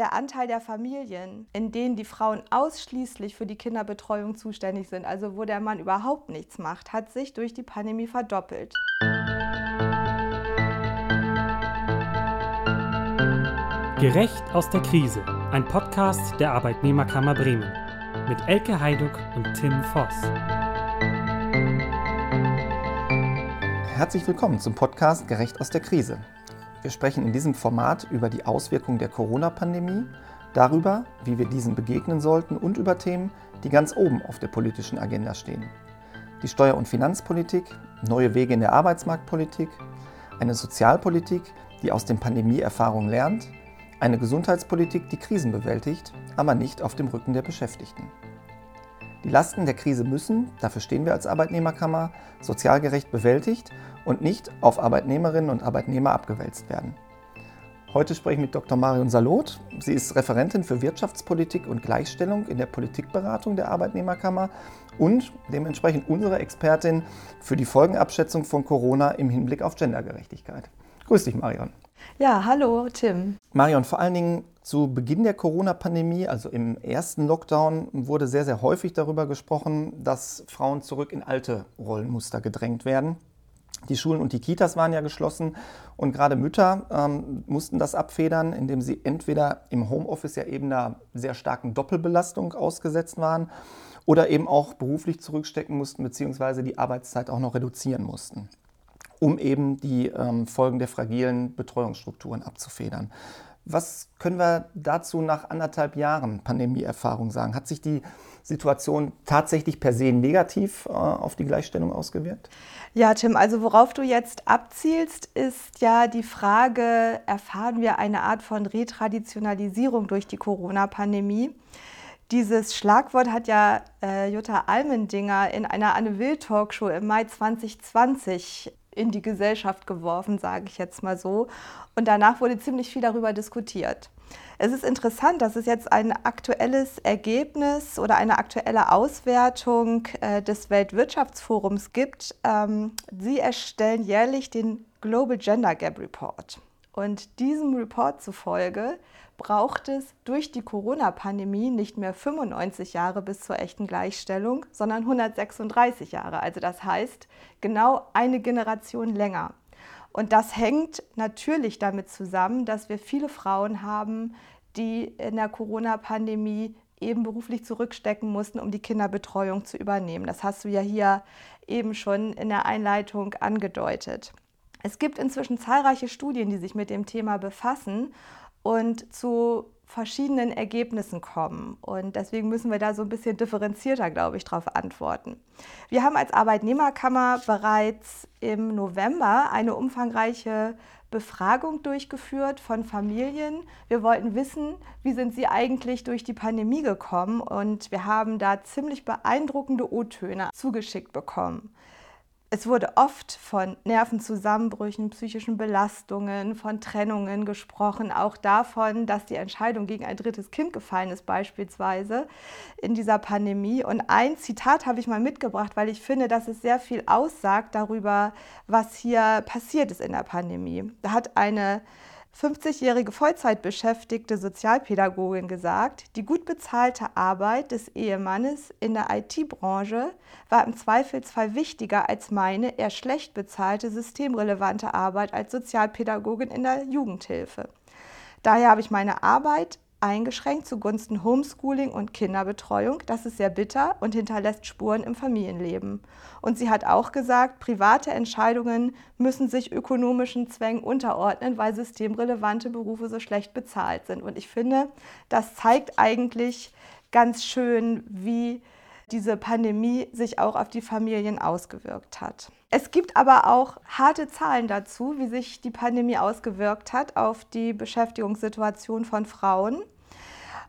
der Anteil der Familien, in denen die Frauen ausschließlich für die Kinderbetreuung zuständig sind, also wo der Mann überhaupt nichts macht, hat sich durch die Pandemie verdoppelt. Gerecht aus der Krise, ein Podcast der Arbeitnehmerkammer Bremen mit Elke Heiduck und Tim Voss. Herzlich willkommen zum Podcast Gerecht aus der Krise. Wir sprechen in diesem Format über die Auswirkungen der Corona-Pandemie, darüber, wie wir diesen begegnen sollten und über Themen, die ganz oben auf der politischen Agenda stehen. Die Steuer- und Finanzpolitik, neue Wege in der Arbeitsmarktpolitik, eine Sozialpolitik, die aus den Pandemieerfahrungen lernt, eine Gesundheitspolitik, die Krisen bewältigt, aber nicht auf dem Rücken der Beschäftigten. Die Lasten der Krise müssen, dafür stehen wir als Arbeitnehmerkammer, sozial gerecht bewältigt und nicht auf Arbeitnehmerinnen und Arbeitnehmer abgewälzt werden. Heute spreche ich mit Dr. Marion Salot. Sie ist Referentin für Wirtschaftspolitik und Gleichstellung in der Politikberatung der Arbeitnehmerkammer und dementsprechend unsere Expertin für die Folgenabschätzung von Corona im Hinblick auf Gendergerechtigkeit. Grüß dich, Marion. Ja, hallo, Tim. Marion, vor allen Dingen zu Beginn der Corona-Pandemie, also im ersten Lockdown, wurde sehr, sehr häufig darüber gesprochen, dass Frauen zurück in alte Rollenmuster gedrängt werden. Die Schulen und die Kitas waren ja geschlossen und gerade Mütter ähm, mussten das abfedern, indem sie entweder im Homeoffice ja eben einer sehr starken Doppelbelastung ausgesetzt waren oder eben auch beruflich zurückstecken mussten, beziehungsweise die Arbeitszeit auch noch reduzieren mussten, um eben die ähm, Folgen der fragilen Betreuungsstrukturen abzufedern. Was können wir dazu nach anderthalb Jahren Pandemieerfahrung sagen? Hat sich die Situation tatsächlich per se negativ äh, auf die Gleichstellung ausgewirkt? Ja, Tim, also worauf du jetzt abzielst, ist ja die Frage, erfahren wir eine Art von Retraditionalisierung durch die Corona-Pandemie? Dieses Schlagwort hat ja äh, Jutta Almendinger in einer Anne Will Talkshow im Mai 2020 in die Gesellschaft geworfen, sage ich jetzt mal so. Und danach wurde ziemlich viel darüber diskutiert. Es ist interessant, dass es jetzt ein aktuelles Ergebnis oder eine aktuelle Auswertung äh, des Weltwirtschaftsforums gibt. Ähm, sie erstellen jährlich den Global Gender Gap Report. Und diesem Report zufolge braucht es durch die Corona-Pandemie nicht mehr 95 Jahre bis zur echten Gleichstellung, sondern 136 Jahre. Also das heißt genau eine Generation länger. Und das hängt natürlich damit zusammen, dass wir viele Frauen haben, die in der Corona-Pandemie eben beruflich zurückstecken mussten, um die Kinderbetreuung zu übernehmen. Das hast du ja hier eben schon in der Einleitung angedeutet. Es gibt inzwischen zahlreiche Studien, die sich mit dem Thema befassen und zu verschiedenen Ergebnissen kommen. Und deswegen müssen wir da so ein bisschen differenzierter, glaube ich, darauf antworten. Wir haben als Arbeitnehmerkammer bereits im November eine umfangreiche Befragung durchgeführt von Familien. Wir wollten wissen, wie sind sie eigentlich durch die Pandemie gekommen und wir haben da ziemlich beeindruckende O-Töne zugeschickt bekommen. Es wurde oft von Nervenzusammenbrüchen, psychischen Belastungen, von Trennungen gesprochen, auch davon, dass die Entscheidung gegen ein drittes Kind gefallen ist, beispielsweise in dieser Pandemie. Und ein Zitat habe ich mal mitgebracht, weil ich finde, dass es sehr viel aussagt darüber, was hier passiert ist in der Pandemie. Da hat eine 50-jährige Vollzeitbeschäftigte Sozialpädagogin gesagt, die gut bezahlte Arbeit des Ehemannes in der IT-Branche war im Zweifelsfall wichtiger als meine eher schlecht bezahlte systemrelevante Arbeit als Sozialpädagogin in der Jugendhilfe. Daher habe ich meine Arbeit eingeschränkt zugunsten Homeschooling und Kinderbetreuung. Das ist sehr bitter und hinterlässt Spuren im Familienleben. Und sie hat auch gesagt, private Entscheidungen müssen sich ökonomischen Zwängen unterordnen, weil systemrelevante Berufe so schlecht bezahlt sind. Und ich finde, das zeigt eigentlich ganz schön, wie diese Pandemie sich auch auf die Familien ausgewirkt hat. Es gibt aber auch harte Zahlen dazu, wie sich die Pandemie ausgewirkt hat auf die Beschäftigungssituation von Frauen.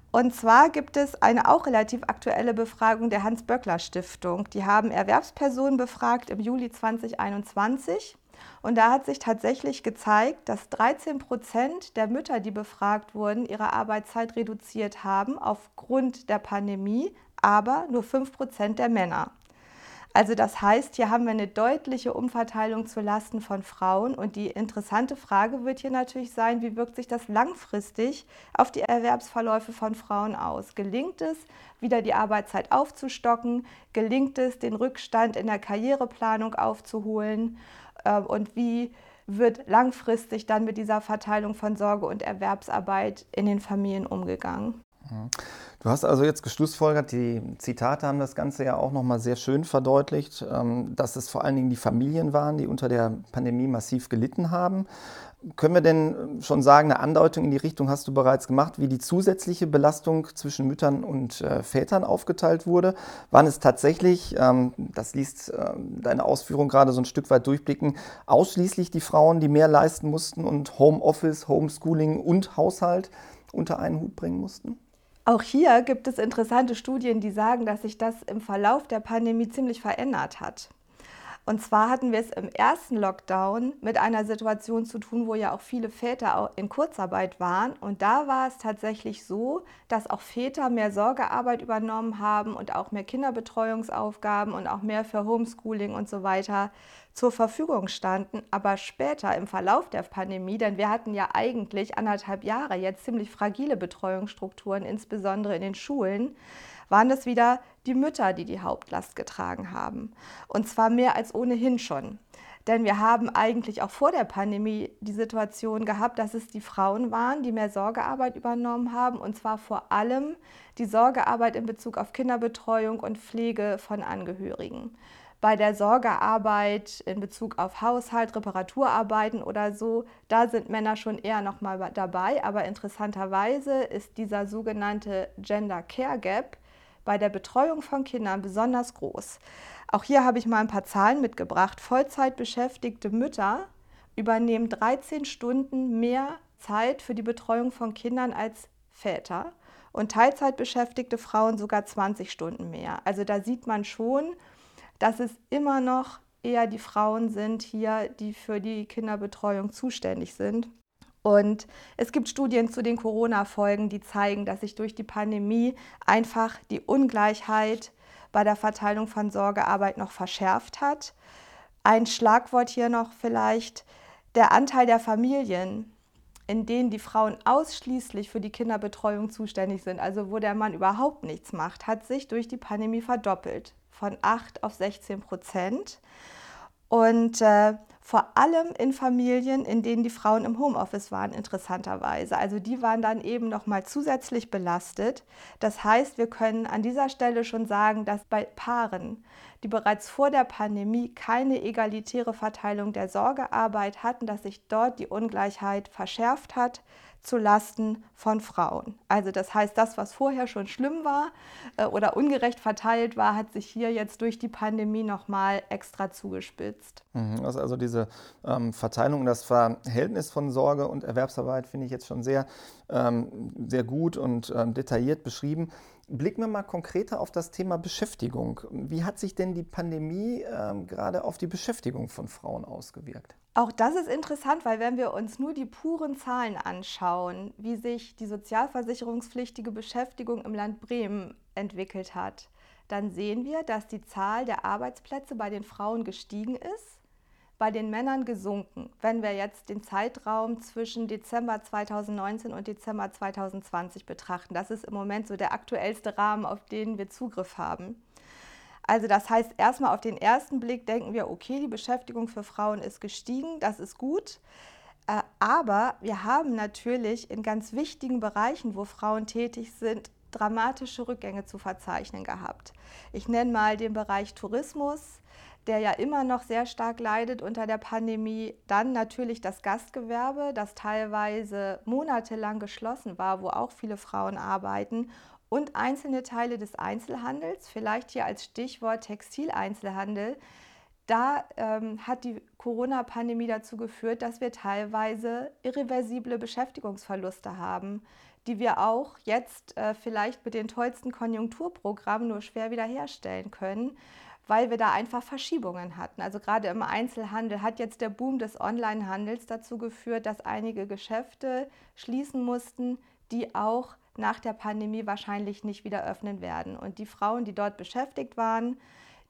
Und zwar gibt es eine auch relativ aktuelle Befragung der Hans-Böckler-Stiftung. Die haben Erwerbspersonen befragt im Juli 2021. Und da hat sich tatsächlich gezeigt, dass 13 Prozent der Mütter, die befragt wurden, ihre Arbeitszeit reduziert haben aufgrund der Pandemie, aber nur 5 Prozent der Männer. Also das heißt, hier haben wir eine deutliche Umverteilung zu Lasten von Frauen. Und die interessante Frage wird hier natürlich sein, wie wirkt sich das langfristig auf die Erwerbsverläufe von Frauen aus? Gelingt es, wieder die Arbeitszeit aufzustocken? Gelingt es, den Rückstand in der Karriereplanung aufzuholen? Ähm, und wie wird langfristig dann mit dieser Verteilung von Sorge und Erwerbsarbeit in den Familien umgegangen? Du hast also jetzt geschlussfolgert, die Zitate haben das Ganze ja auch nochmal sehr schön verdeutlicht, ähm, dass es vor allen Dingen die Familien waren, die unter der Pandemie massiv gelitten haben. Können wir denn schon sagen, eine Andeutung in die Richtung hast du bereits gemacht, wie die zusätzliche Belastung zwischen Müttern und äh, Vätern aufgeteilt wurde? Waren es tatsächlich, ähm, das liest deine Ausführung gerade so ein Stück weit durchblicken, ausschließlich die Frauen, die mehr leisten mussten und Homeoffice, Homeschooling und Haushalt unter einen Hut bringen mussten? Auch hier gibt es interessante Studien, die sagen, dass sich das im Verlauf der Pandemie ziemlich verändert hat. Und zwar hatten wir es im ersten Lockdown mit einer Situation zu tun, wo ja auch viele Väter in Kurzarbeit waren. Und da war es tatsächlich so, dass auch Väter mehr Sorgearbeit übernommen haben und auch mehr Kinderbetreuungsaufgaben und auch mehr für Homeschooling und so weiter zur Verfügung standen. Aber später im Verlauf der Pandemie, denn wir hatten ja eigentlich anderthalb Jahre jetzt ziemlich fragile Betreuungsstrukturen, insbesondere in den Schulen, waren es wieder die Mütter, die die Hauptlast getragen haben. Und zwar mehr als ohnehin schon. Denn wir haben eigentlich auch vor der Pandemie die Situation gehabt, dass es die Frauen waren, die mehr Sorgearbeit übernommen haben. Und zwar vor allem die Sorgearbeit in Bezug auf Kinderbetreuung und Pflege von Angehörigen bei der Sorgearbeit in Bezug auf Haushalt, Reparaturarbeiten oder so, da sind Männer schon eher noch mal dabei. Aber interessanterweise ist dieser sogenannte Gender Care Gap bei der Betreuung von Kindern besonders groß. Auch hier habe ich mal ein paar Zahlen mitgebracht. Vollzeit beschäftigte Mütter übernehmen 13 Stunden mehr Zeit für die Betreuung von Kindern als Väter und Teilzeit beschäftigte Frauen sogar 20 Stunden mehr. Also da sieht man schon, dass es immer noch eher die Frauen sind hier, die für die Kinderbetreuung zuständig sind. Und es gibt Studien zu den Corona-Folgen, die zeigen, dass sich durch die Pandemie einfach die Ungleichheit bei der Verteilung von Sorgearbeit noch verschärft hat. Ein Schlagwort hier noch vielleicht, der Anteil der Familien, in denen die Frauen ausschließlich für die Kinderbetreuung zuständig sind, also wo der Mann überhaupt nichts macht, hat sich durch die Pandemie verdoppelt von 8 auf 16 Prozent. Und äh, vor allem in Familien, in denen die Frauen im Homeoffice waren, interessanterweise. Also die waren dann eben noch mal zusätzlich belastet. Das heißt, wir können an dieser Stelle schon sagen, dass bei Paaren, die bereits vor der Pandemie keine egalitäre Verteilung der Sorgearbeit hatten, dass sich dort die Ungleichheit verschärft hat zu Lasten von Frauen. Also das heißt, das, was vorher schon schlimm war äh, oder ungerecht verteilt war, hat sich hier jetzt durch die Pandemie nochmal extra zugespitzt. Mhm, also, diese ähm, Verteilung, das Verhältnis von Sorge und Erwerbsarbeit finde ich jetzt schon sehr, ähm, sehr gut und ähm, detailliert beschrieben. Blicken wir mal konkreter auf das Thema Beschäftigung. Wie hat sich denn die Pandemie ähm, gerade auf die Beschäftigung von Frauen ausgewirkt? Auch das ist interessant, weil wenn wir uns nur die puren Zahlen anschauen, wie sich die sozialversicherungspflichtige Beschäftigung im Land Bremen entwickelt hat, dann sehen wir, dass die Zahl der Arbeitsplätze bei den Frauen gestiegen ist bei den Männern gesunken, wenn wir jetzt den Zeitraum zwischen Dezember 2019 und Dezember 2020 betrachten. Das ist im Moment so der aktuellste Rahmen, auf den wir Zugriff haben. Also das heißt, erstmal auf den ersten Blick denken wir, okay, die Beschäftigung für Frauen ist gestiegen, das ist gut. Äh, aber wir haben natürlich in ganz wichtigen Bereichen, wo Frauen tätig sind, dramatische Rückgänge zu verzeichnen gehabt. Ich nenne mal den Bereich Tourismus, der ja immer noch sehr stark leidet unter der Pandemie. Dann natürlich das Gastgewerbe, das teilweise monatelang geschlossen war, wo auch viele Frauen arbeiten. Und einzelne Teile des Einzelhandels, vielleicht hier als Stichwort Textileinzelhandel. Da ähm, hat die Corona-Pandemie dazu geführt, dass wir teilweise irreversible Beschäftigungsverluste haben, die wir auch jetzt äh, vielleicht mit den tollsten Konjunkturprogrammen nur schwer wiederherstellen können weil wir da einfach Verschiebungen hatten. Also gerade im Einzelhandel hat jetzt der Boom des Onlinehandels dazu geführt, dass einige Geschäfte schließen mussten, die auch nach der Pandemie wahrscheinlich nicht wieder öffnen werden. Und die Frauen, die dort beschäftigt waren,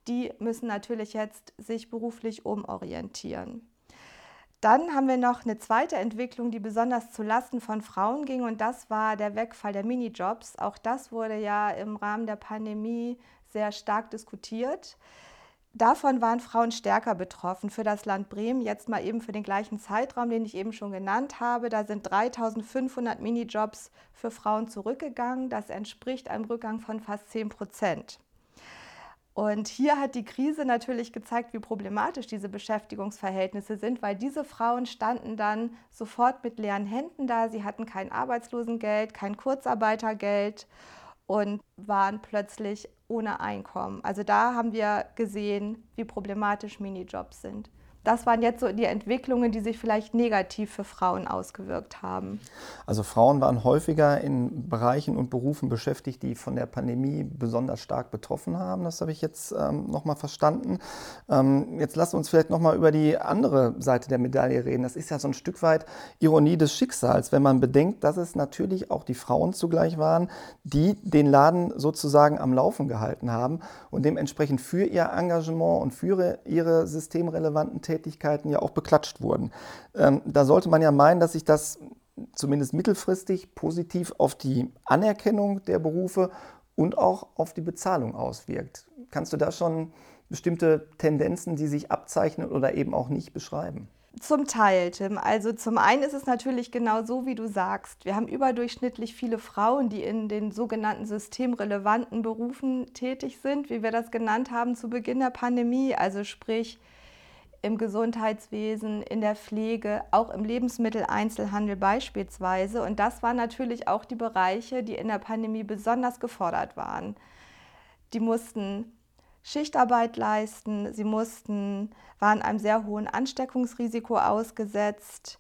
die müssen natürlich jetzt sich beruflich umorientieren. Dann haben wir noch eine zweite Entwicklung, die besonders zu Lasten von Frauen ging und das war der Wegfall der Minijobs. Auch das wurde ja im Rahmen der Pandemie sehr stark diskutiert. Davon waren Frauen stärker betroffen. Für das Land Bremen, jetzt mal eben für den gleichen Zeitraum, den ich eben schon genannt habe, da sind 3500 Minijobs für Frauen zurückgegangen. Das entspricht einem Rückgang von fast 10 Prozent. Und hier hat die Krise natürlich gezeigt, wie problematisch diese Beschäftigungsverhältnisse sind, weil diese Frauen standen dann sofort mit leeren Händen da. Sie hatten kein Arbeitslosengeld, kein Kurzarbeitergeld und waren plötzlich ohne Einkommen. Also da haben wir gesehen, wie problematisch Minijobs sind das waren jetzt so die Entwicklungen, die sich vielleicht negativ für Frauen ausgewirkt haben. Also Frauen waren häufiger in Bereichen und Berufen beschäftigt, die von der Pandemie besonders stark betroffen haben. Das habe ich jetzt ähm, nochmal verstanden. Ähm, jetzt lasst uns vielleicht nochmal über die andere Seite der Medaille reden. Das ist ja so ein Stück weit Ironie des Schicksals, wenn man bedenkt, dass es natürlich auch die Frauen zugleich waren, die den Laden sozusagen am Laufen gehalten haben und dementsprechend für ihr Engagement und für ihre systemrelevanten Tätigkeiten ja auch beklatscht wurden. Ähm, da sollte man ja meinen, dass sich das zumindest mittelfristig positiv auf die Anerkennung der Berufe und auch auf die Bezahlung auswirkt. Kannst du da schon bestimmte Tendenzen, die sich abzeichnen oder eben auch nicht beschreiben? Zum Teil, Tim. Also zum einen ist es natürlich genau so, wie du sagst. Wir haben überdurchschnittlich viele Frauen, die in den sogenannten systemrelevanten Berufen tätig sind, wie wir das genannt haben zu Beginn der Pandemie. Also sprich im Gesundheitswesen, in der Pflege, auch im Lebensmitteleinzelhandel beispielsweise. Und das waren natürlich auch die Bereiche, die in der Pandemie besonders gefordert waren. Die mussten Schichtarbeit leisten, sie mussten, waren einem sehr hohen Ansteckungsrisiko ausgesetzt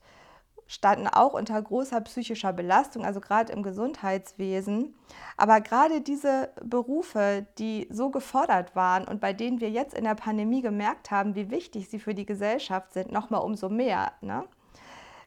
standen auch unter großer psychischer Belastung, also gerade im Gesundheitswesen. Aber gerade diese Berufe, die so gefordert waren und bei denen wir jetzt in der Pandemie gemerkt haben, wie wichtig sie für die Gesellschaft sind, nochmal umso mehr. Ne?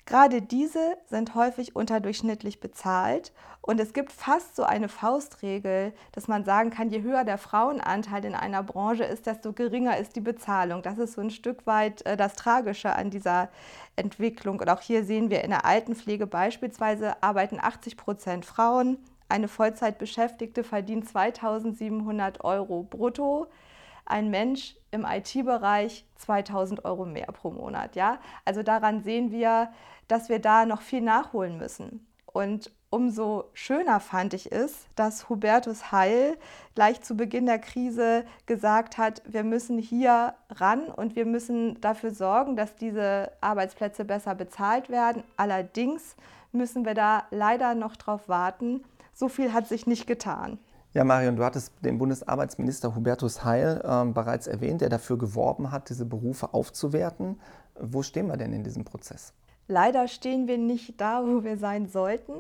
Gerade diese sind häufig unterdurchschnittlich bezahlt und es gibt fast so eine Faustregel, dass man sagen kann, je höher der Frauenanteil in einer Branche ist, desto geringer ist die Bezahlung. Das ist so ein Stück weit äh, das Tragische an dieser Entwicklung. Und auch hier sehen wir in der Altenpflege beispielsweise arbeiten 80 Prozent Frauen. Eine Vollzeitbeschäftigte verdient 2700 Euro brutto ein Mensch im IT-Bereich 2000 Euro mehr pro Monat. Ja? Also daran sehen wir, dass wir da noch viel nachholen müssen. Und umso schöner fand ich es, dass Hubertus Heil gleich zu Beginn der Krise gesagt hat, wir müssen hier ran und wir müssen dafür sorgen, dass diese Arbeitsplätze besser bezahlt werden. Allerdings müssen wir da leider noch drauf warten. So viel hat sich nicht getan. Ja, Marion, du hattest den Bundesarbeitsminister Hubertus Heil äh, bereits erwähnt, der dafür geworben hat, diese Berufe aufzuwerten. Wo stehen wir denn in diesem Prozess? Leider stehen wir nicht da, wo wir sein sollten.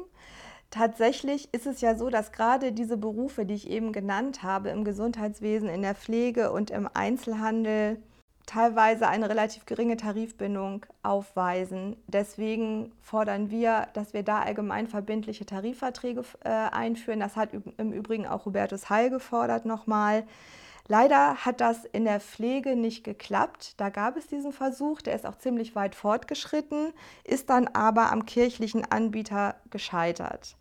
Tatsächlich ist es ja so, dass gerade diese Berufe, die ich eben genannt habe, im Gesundheitswesen, in der Pflege und im Einzelhandel, teilweise eine relativ geringe Tarifbindung aufweisen. Deswegen fordern wir, dass wir da allgemein verbindliche Tarifverträge äh, einführen. Das hat im Übrigen auch Hubertus Heil gefordert nochmal. Leider hat das in der Pflege nicht geklappt. Da gab es diesen Versuch, der ist auch ziemlich weit fortgeschritten, ist dann aber am kirchlichen Anbieter gescheitert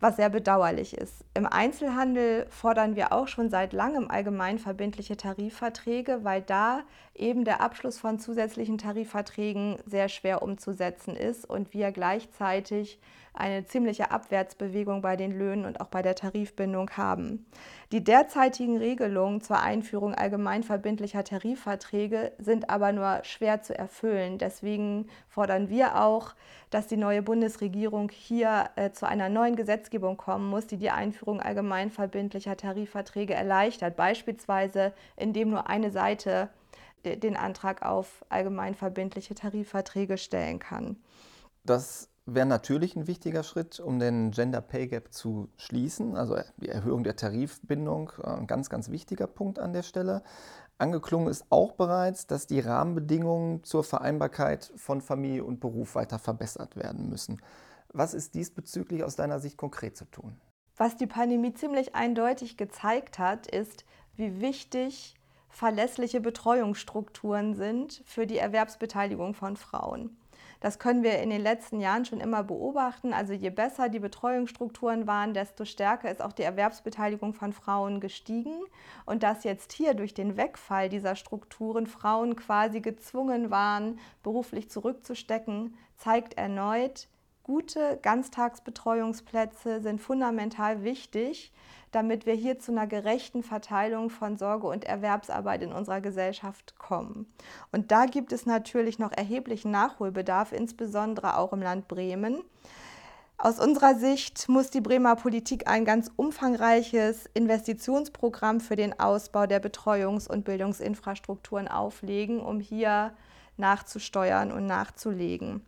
was sehr bedauerlich ist. Im Einzelhandel fordern wir auch schon seit langem allgemein verbindliche Tarifverträge, weil da eben der Abschluss von zusätzlichen Tarifverträgen sehr schwer umzusetzen ist und wir gleichzeitig eine ziemliche Abwärtsbewegung bei den Löhnen und auch bei der Tarifbindung haben. Die derzeitigen Regelungen zur Einführung allgemein verbindlicher Tarifverträge sind aber nur schwer zu erfüllen. Deswegen fordern wir auch, dass die neue Bundesregierung hier äh, zu einer neuen Gesetzgebung kommen muss, die die Einführung allgemein verbindlicher Tarifverträge erleichtert, beispielsweise indem nur eine Seite den Antrag auf allgemein verbindliche Tarifverträge stellen kann. Das wäre natürlich ein wichtiger Schritt, um den Gender Pay Gap zu schließen. Also die Erhöhung der Tarifbindung, äh, ein ganz, ganz wichtiger Punkt an der Stelle. Angeklungen ist auch bereits, dass die Rahmenbedingungen zur Vereinbarkeit von Familie und Beruf weiter verbessert werden müssen. Was ist diesbezüglich aus deiner Sicht konkret zu tun? Was die Pandemie ziemlich eindeutig gezeigt hat, ist, wie wichtig verlässliche Betreuungsstrukturen sind für die Erwerbsbeteiligung von Frauen. Das können wir in den letzten Jahren schon immer beobachten. Also je besser die Betreuungsstrukturen waren, desto stärker ist auch die Erwerbsbeteiligung von Frauen gestiegen. Und dass jetzt hier durch den Wegfall dieser Strukturen Frauen quasi gezwungen waren, beruflich zurückzustecken, zeigt erneut, gute Ganztagsbetreuungsplätze sind fundamental wichtig damit wir hier zu einer gerechten Verteilung von Sorge- und Erwerbsarbeit in unserer Gesellschaft kommen. Und da gibt es natürlich noch erheblichen Nachholbedarf, insbesondere auch im Land Bremen. Aus unserer Sicht muss die Bremer Politik ein ganz umfangreiches Investitionsprogramm für den Ausbau der Betreuungs- und Bildungsinfrastrukturen auflegen, um hier nachzusteuern und nachzulegen.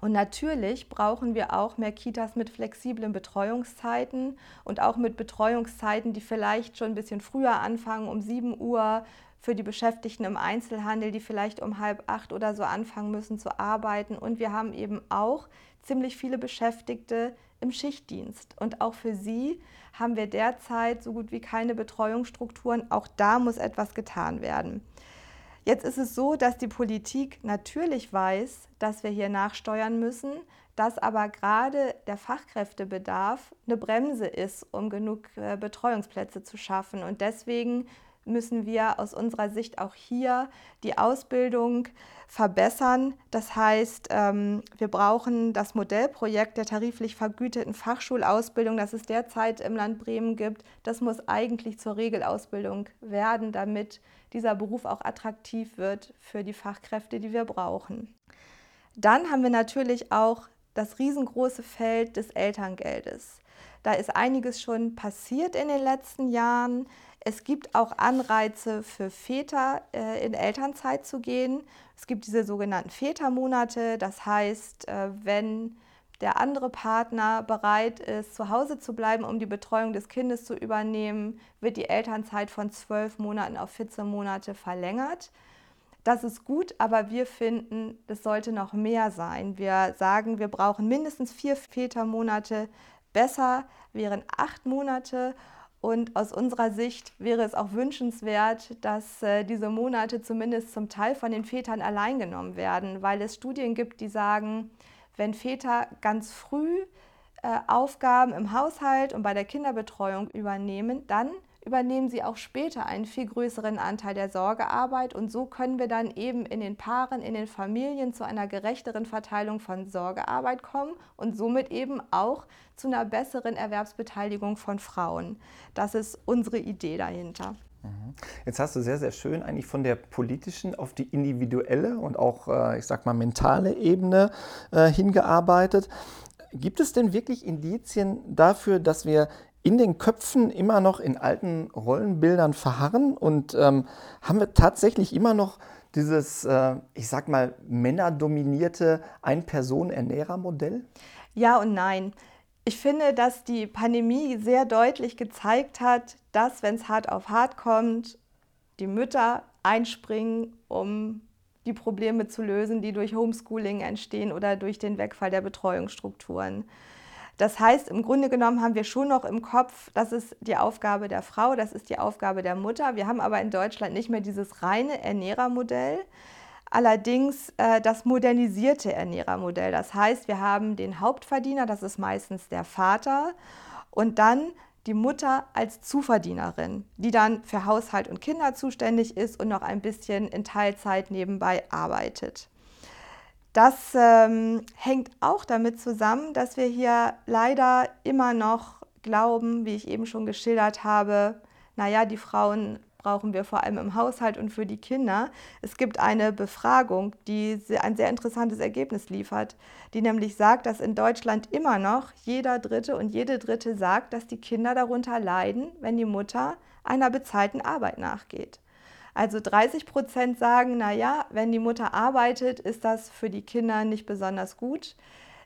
Und natürlich brauchen wir auch mehr Kitas mit flexiblen Betreuungszeiten und auch mit Betreuungszeiten, die vielleicht schon ein bisschen früher anfangen, um 7 Uhr für die Beschäftigten im Einzelhandel, die vielleicht um halb acht oder so anfangen müssen zu arbeiten. Und wir haben eben auch ziemlich viele Beschäftigte im Schichtdienst. Und auch für sie haben wir derzeit so gut wie keine Betreuungsstrukturen. Auch da muss etwas getan werden. Jetzt ist es so, dass die Politik natürlich weiß, dass wir hier nachsteuern müssen, dass aber gerade der Fachkräftebedarf eine Bremse ist, um genug äh, Betreuungsplätze zu schaffen. Und deswegen müssen wir aus unserer Sicht auch hier die Ausbildung verbessern. Das heißt, ähm, wir brauchen das Modellprojekt der tariflich vergüteten Fachschulausbildung, das es derzeit im Land Bremen gibt. Das muss eigentlich zur Regelausbildung werden, damit dieser Beruf auch attraktiv wird für die Fachkräfte, die wir brauchen. Dann haben wir natürlich auch das riesengroße Feld des Elterngeldes. Da ist einiges schon passiert in den letzten Jahren. Es gibt auch Anreize für Väter, äh, in Elternzeit zu gehen. Es gibt diese sogenannten Vätermonate. Das heißt, äh, wenn der andere Partner bereit ist, zu Hause zu bleiben, um die Betreuung des Kindes zu übernehmen, wird die Elternzeit von zwölf Monaten auf 14 Monate verlängert. Das ist gut, aber wir finden, es sollte noch mehr sein. Wir sagen, wir brauchen mindestens vier Vätermonate. Besser wären acht Monate. Und aus unserer Sicht wäre es auch wünschenswert, dass äh, diese Monate zumindest zum Teil von den Vätern allein genommen werden, weil es Studien gibt, die sagen, wenn Väter ganz früh äh, Aufgaben im Haushalt und bei der Kinderbetreuung übernehmen, dann übernehmen sie auch später einen viel größeren Anteil der Sorgearbeit und so können wir dann eben in den Paaren, in den Familien zu einer gerechteren Verteilung von Sorgearbeit kommen und somit eben auch zu einer besseren Erwerbsbeteiligung von Frauen. Das ist unsere Idee dahinter. Mhm. Jetzt hast du sehr, sehr schön eigentlich von der politischen auf die individuelle und auch, äh, ich sag mal, mentale Ebene äh, hingearbeitet. Gibt es denn wirklich Indizien dafür, dass wir in den Köpfen immer noch in alten Rollenbildern verharren und ähm, haben wir tatsächlich immer noch dieses, äh, ich sag mal, männerdominierte Ein-Personen-Ernährer-Modell? Ja und nein. Ich finde, dass die Pandemie sehr deutlich gezeigt hat, dass, wenn es hart auf hart kommt, die Mütter einspringen, um die Probleme zu lösen, die durch Homeschooling entstehen oder durch den Wegfall der Betreuungsstrukturen. Das heißt, im Grunde genommen haben wir schon noch im Kopf, das ist die Aufgabe der Frau, das ist die Aufgabe der Mutter. Wir haben aber in Deutschland nicht mehr dieses reine Ernährermodell, allerdings äh, das modernisierte Ernährermodell. Das heißt, wir haben den Hauptverdiener, das ist meistens der Vater, und dann die Mutter als Zuverdienerin, die dann für Haushalt und Kinder zuständig ist und noch ein bisschen in Teilzeit nebenbei arbeitet. Das ähm, hängt auch damit zusammen, dass wir hier leider immer noch glauben, wie ich eben schon geschildert habe, naja, die Frauen brauchen wir vor allem im Haushalt und für die Kinder. Es gibt eine Befragung, die ein sehr interessantes Ergebnis liefert, die nämlich sagt, dass in Deutschland immer noch jeder Dritte und jede Dritte sagt, dass die Kinder darunter leiden, wenn die Mutter einer bezahlten Arbeit nachgeht. Also 30 Prozent sagen, naja, wenn die Mutter arbeitet, ist das für die Kinder nicht besonders gut.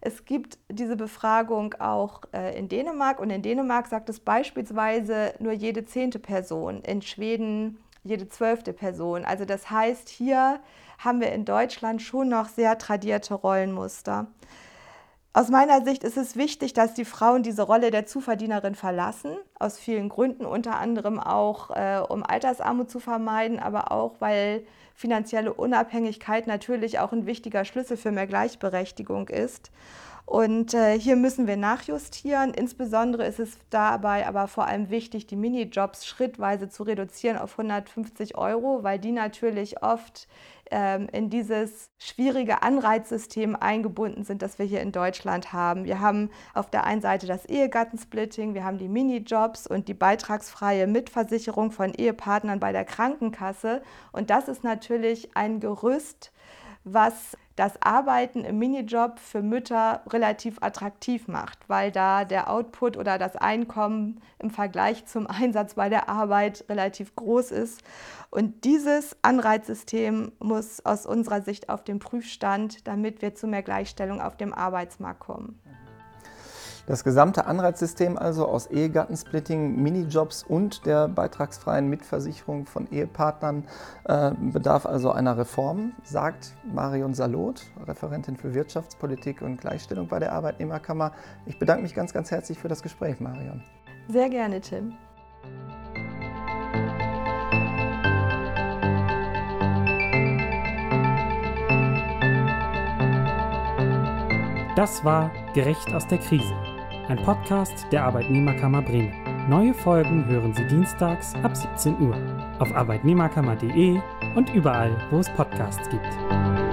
Es gibt diese Befragung auch äh, in Dänemark und in Dänemark sagt es beispielsweise nur jede zehnte Person, in Schweden jede zwölfte Person. Also das heißt, hier haben wir in Deutschland schon noch sehr tradierte Rollenmuster. Aus meiner Sicht ist es wichtig, dass die Frauen diese Rolle der Zuverdienerin verlassen, aus vielen Gründen, unter anderem auch, äh, um Altersarmut zu vermeiden, aber auch, weil finanzielle Unabhängigkeit natürlich auch ein wichtiger Schlüssel für mehr Gleichberechtigung ist. Und äh, hier müssen wir nachjustieren. Insbesondere ist es dabei aber vor allem wichtig, die Minijobs schrittweise zu reduzieren auf 150 Euro, weil die natürlich oft in dieses schwierige Anreizsystem eingebunden sind, das wir hier in Deutschland haben. Wir haben auf der einen Seite das Ehegattensplitting, wir haben die Minijobs und die beitragsfreie Mitversicherung von Ehepartnern bei der Krankenkasse. Und das ist natürlich ein Gerüst, was das Arbeiten im Minijob für Mütter relativ attraktiv macht, weil da der Output oder das Einkommen im Vergleich zum Einsatz bei der Arbeit relativ groß ist. Und dieses Anreizsystem muss aus unserer Sicht auf den Prüfstand, damit wir zu mehr Gleichstellung auf dem Arbeitsmarkt kommen. Das gesamte Anreizsystem also aus Ehegattensplitting, Minijobs und der beitragsfreien Mitversicherung von Ehepartnern äh, bedarf also einer Reform, sagt Marion Salot, Referentin für Wirtschaftspolitik und Gleichstellung bei der Arbeitnehmerkammer. Ich bedanke mich ganz, ganz herzlich für das Gespräch, Marion. Sehr gerne, Tim. Das war Gerecht aus der Krise ein Podcast der Arbeitnehmerkammer Bremen. Neue Folgen hören Sie dienstags ab 17 Uhr auf arbeitnehmerkammer.de und überall, wo es Podcasts gibt.